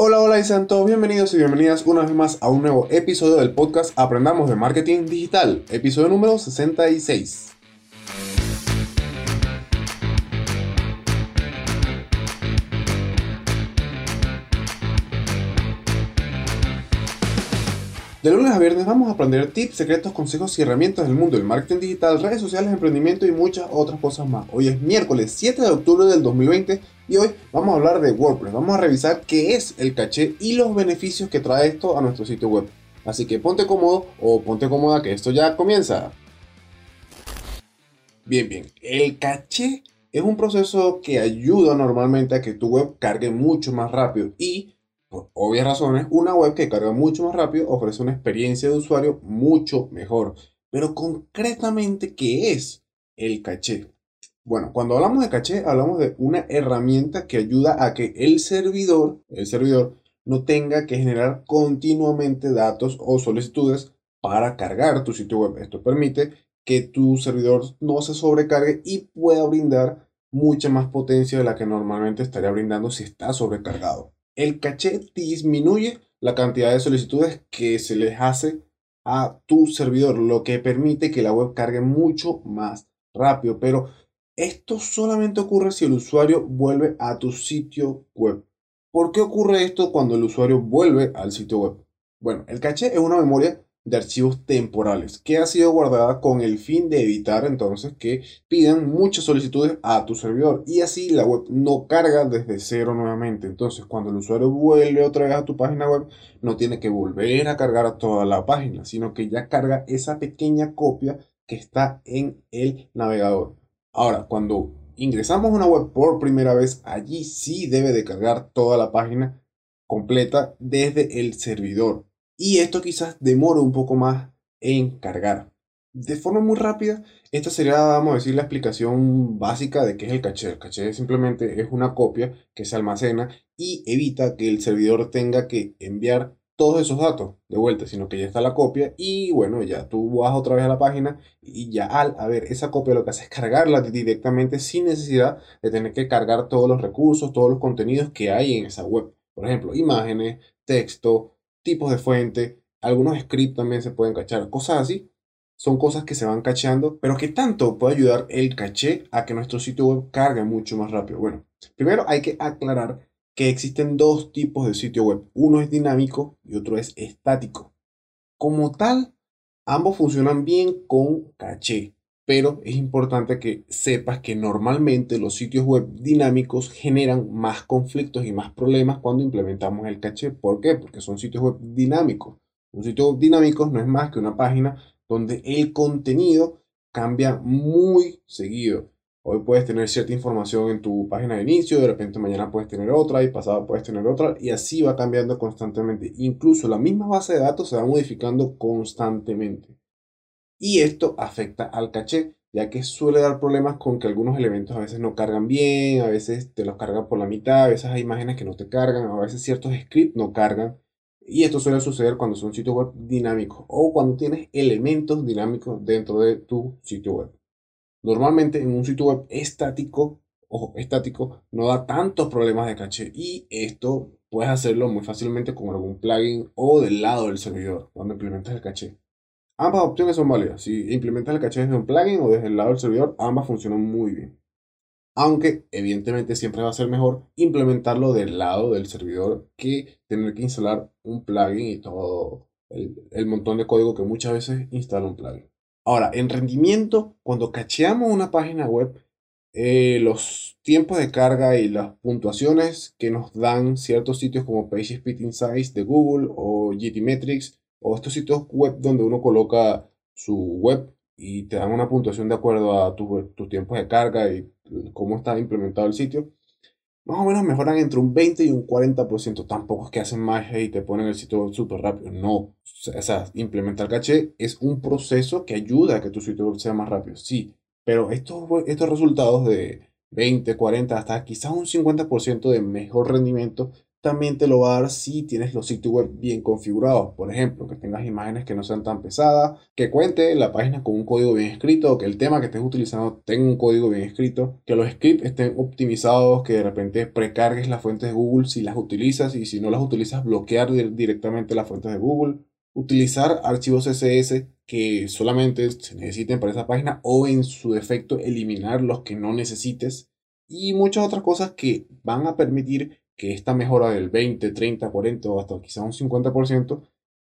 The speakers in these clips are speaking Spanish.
Hola, hola y sean todos bienvenidos y bienvenidas una vez más a un nuevo episodio del podcast Aprendamos de Marketing Digital, episodio número 66. De lunes a viernes vamos a aprender tips, secretos, consejos y herramientas del mundo del marketing digital, redes sociales, emprendimiento y muchas otras cosas más. Hoy es miércoles 7 de octubre del 2020 y hoy vamos a hablar de WordPress. Vamos a revisar qué es el caché y los beneficios que trae esto a nuestro sitio web. Así que ponte cómodo o ponte cómoda que esto ya comienza. Bien, bien. El caché es un proceso que ayuda normalmente a que tu web cargue mucho más rápido y obvias razones, una web que carga mucho más rápido ofrece una experiencia de usuario mucho mejor. Pero concretamente, ¿qué es el caché? Bueno, cuando hablamos de caché, hablamos de una herramienta que ayuda a que el servidor, el servidor, no tenga que generar continuamente datos o solicitudes para cargar tu sitio web. Esto permite que tu servidor no se sobrecargue y pueda brindar mucha más potencia de la que normalmente estaría brindando si está sobrecargado el caché disminuye la cantidad de solicitudes que se les hace a tu servidor, lo que permite que la web cargue mucho más rápido. Pero esto solamente ocurre si el usuario vuelve a tu sitio web. ¿Por qué ocurre esto cuando el usuario vuelve al sitio web? Bueno, el caché es una memoria de archivos temporales que ha sido guardada con el fin de evitar entonces que pidan muchas solicitudes a tu servidor y así la web no carga desde cero nuevamente. Entonces cuando el usuario vuelve otra vez a tu página web no tiene que volver a cargar toda la página, sino que ya carga esa pequeña copia que está en el navegador. Ahora, cuando ingresamos a una web por primera vez, allí sí debe de cargar toda la página completa desde el servidor y esto quizás demore un poco más en cargar. De forma muy rápida, esta sería, vamos a decir, la explicación básica de qué es el caché. El caché simplemente es una copia que se almacena y evita que el servidor tenga que enviar todos esos datos de vuelta, sino que ya está la copia y bueno, ya tú vas otra vez a la página y ya al haber esa copia lo que hace es cargarla directamente sin necesidad de tener que cargar todos los recursos, todos los contenidos que hay en esa web. Por ejemplo, imágenes, texto, tipos de fuente, algunos scripts también se pueden cachar, cosas así. Son cosas que se van cacheando, pero que tanto puede ayudar el caché a que nuestro sitio web cargue mucho más rápido. Bueno, primero hay que aclarar que existen dos tipos de sitio web. Uno es dinámico y otro es estático. Como tal, ambos funcionan bien con caché pero es importante que sepas que normalmente los sitios web dinámicos generan más conflictos y más problemas cuando implementamos el caché. ¿Por qué? Porque son sitios web dinámicos. Un sitio web dinámico no es más que una página donde el contenido cambia muy seguido. Hoy puedes tener cierta información en tu página de inicio, de repente mañana puedes tener otra y pasado puedes tener otra y así va cambiando constantemente. Incluso la misma base de datos se va modificando constantemente. Y esto afecta al caché, ya que suele dar problemas con que algunos elementos a veces no cargan bien, a veces te los cargan por la mitad, a veces hay imágenes que no te cargan, a veces ciertos scripts no cargan. Y esto suele suceder cuando son sitios web dinámicos o cuando tienes elementos dinámicos dentro de tu sitio web. Normalmente en un sitio web estático, ojo, estático, no da tantos problemas de caché y esto puedes hacerlo muy fácilmente con algún plugin o del lado del servidor cuando implementas el caché. Ambas opciones son válidas. Si implementas el caché desde un plugin o desde el lado del servidor, ambas funcionan muy bien. Aunque evidentemente siempre va a ser mejor implementarlo del lado del servidor que tener que instalar un plugin y todo el, montón de código que muchas veces instala un plugin. Ahora, en rendimiento, cuando cacheamos una página web, eh, los tiempos de carga y las puntuaciones que nos dan ciertos sitios como PageSpeed Insights de Google o GTmetrix o estos sitios web donde uno coloca su web y te dan una puntuación de acuerdo a tus tiempos de carga y cómo está implementado el sitio, más o menos mejoran entre un 20 y un 40%. Tampoco es que hacen magia y te ponen el sitio súper rápido. No. O sea, implementar caché es un proceso que ayuda a que tu sitio web sea más rápido. Sí. Pero estos, estos resultados de 20, 40, hasta quizás un 50% de mejor rendimiento también te lo va a dar si tienes los sitios web bien configurados. Por ejemplo, que tengas imágenes que no sean tan pesadas, que cuente la página con un código bien escrito, que el tema que estés utilizando tenga un código bien escrito, que los scripts estén optimizados, que de repente precargues las fuentes de Google si las utilizas y si no las utilizas bloquear directamente las fuentes de Google. Utilizar archivos CSS que solamente se necesiten para esa página o en su defecto eliminar los que no necesites y muchas otras cosas que van a permitir que esta mejora del 20, 30, 40 o hasta quizás un 50%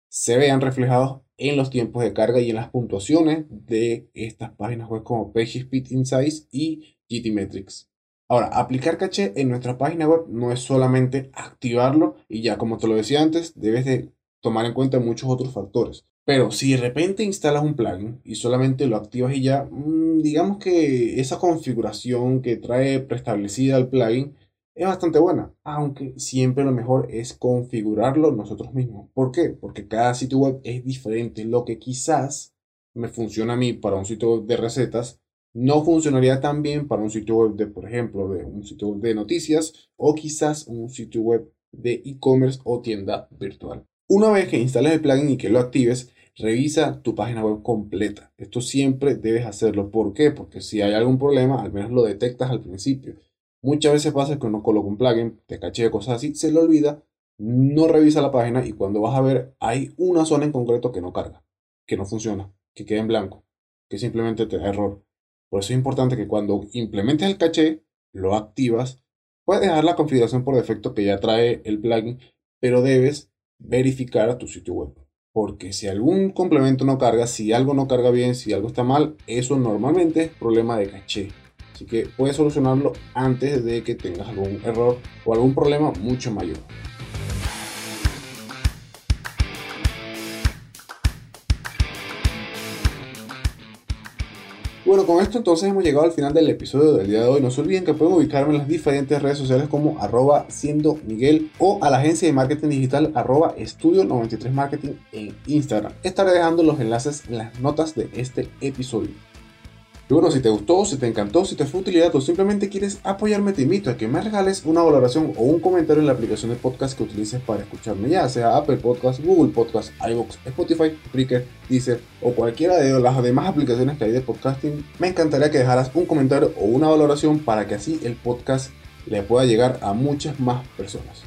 se vean reflejados en los tiempos de carga y en las puntuaciones de estas páginas web como PageSpeed Insights y GTmetrix. Ahora, aplicar caché en nuestra página web no es solamente activarlo y ya como te lo decía antes, debes de tomar en cuenta muchos otros factores. Pero si de repente instalas un plugin y solamente lo activas y ya, mm, digamos que esa configuración que trae preestablecida el plugin es bastante buena, aunque siempre lo mejor es configurarlo nosotros mismos. ¿Por qué? Porque cada sitio web es diferente. Lo que quizás me funciona a mí para un sitio web de recetas, no funcionaría tan bien para un sitio web de, por ejemplo, de un sitio web de noticias o quizás un sitio web de e-commerce o tienda virtual. Una vez que instales el plugin y que lo actives, revisa tu página web completa. Esto siempre debes hacerlo. ¿Por qué? Porque si hay algún problema, al menos lo detectas al principio. Muchas veces pasa que uno coloca un plugin, te caché cosas así, se le olvida, no revisa la página y cuando vas a ver hay una zona en concreto que no carga, que no funciona, que queda en blanco, que simplemente te da error. Por eso es importante que cuando implementes el caché, lo activas, puedes dejar la configuración por defecto que ya trae el plugin, pero debes verificar a tu sitio web. Porque si algún complemento no carga, si algo no carga bien, si algo está mal, eso normalmente es problema de caché. Así que puedes solucionarlo antes de que tengas algún error o algún problema mucho mayor. Bueno, con esto entonces hemos llegado al final del episodio del día de hoy. No se olviden que pueden ubicarme en las diferentes redes sociales como arroba siendo Miguel o a la agencia de marketing digital arroba estudio 93 marketing en Instagram. Estaré dejando los enlaces en las notas de este episodio. Y bueno, si te gustó, si te encantó, si te fue utilidad o simplemente quieres apoyarme, te invito a que me regales una valoración o un comentario en la aplicación de podcast que utilices para escucharme, ya sea Apple Podcast, Google Podcast, iVoox, Spotify, Spreaker, Deezer o cualquiera de las demás aplicaciones que hay de podcasting. Me encantaría que dejaras un comentario o una valoración para que así el podcast le pueda llegar a muchas más personas.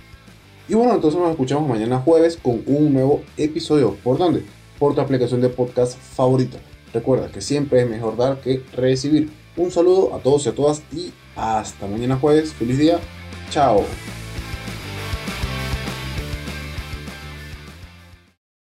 Y bueno, entonces nos escuchamos mañana jueves con un nuevo episodio. ¿Por dónde? Por tu aplicación de podcast favorita. Recuerda que siempre es mejor dar que recibir. Un saludo a todos y a todas y hasta mañana jueves. Feliz día. Chao.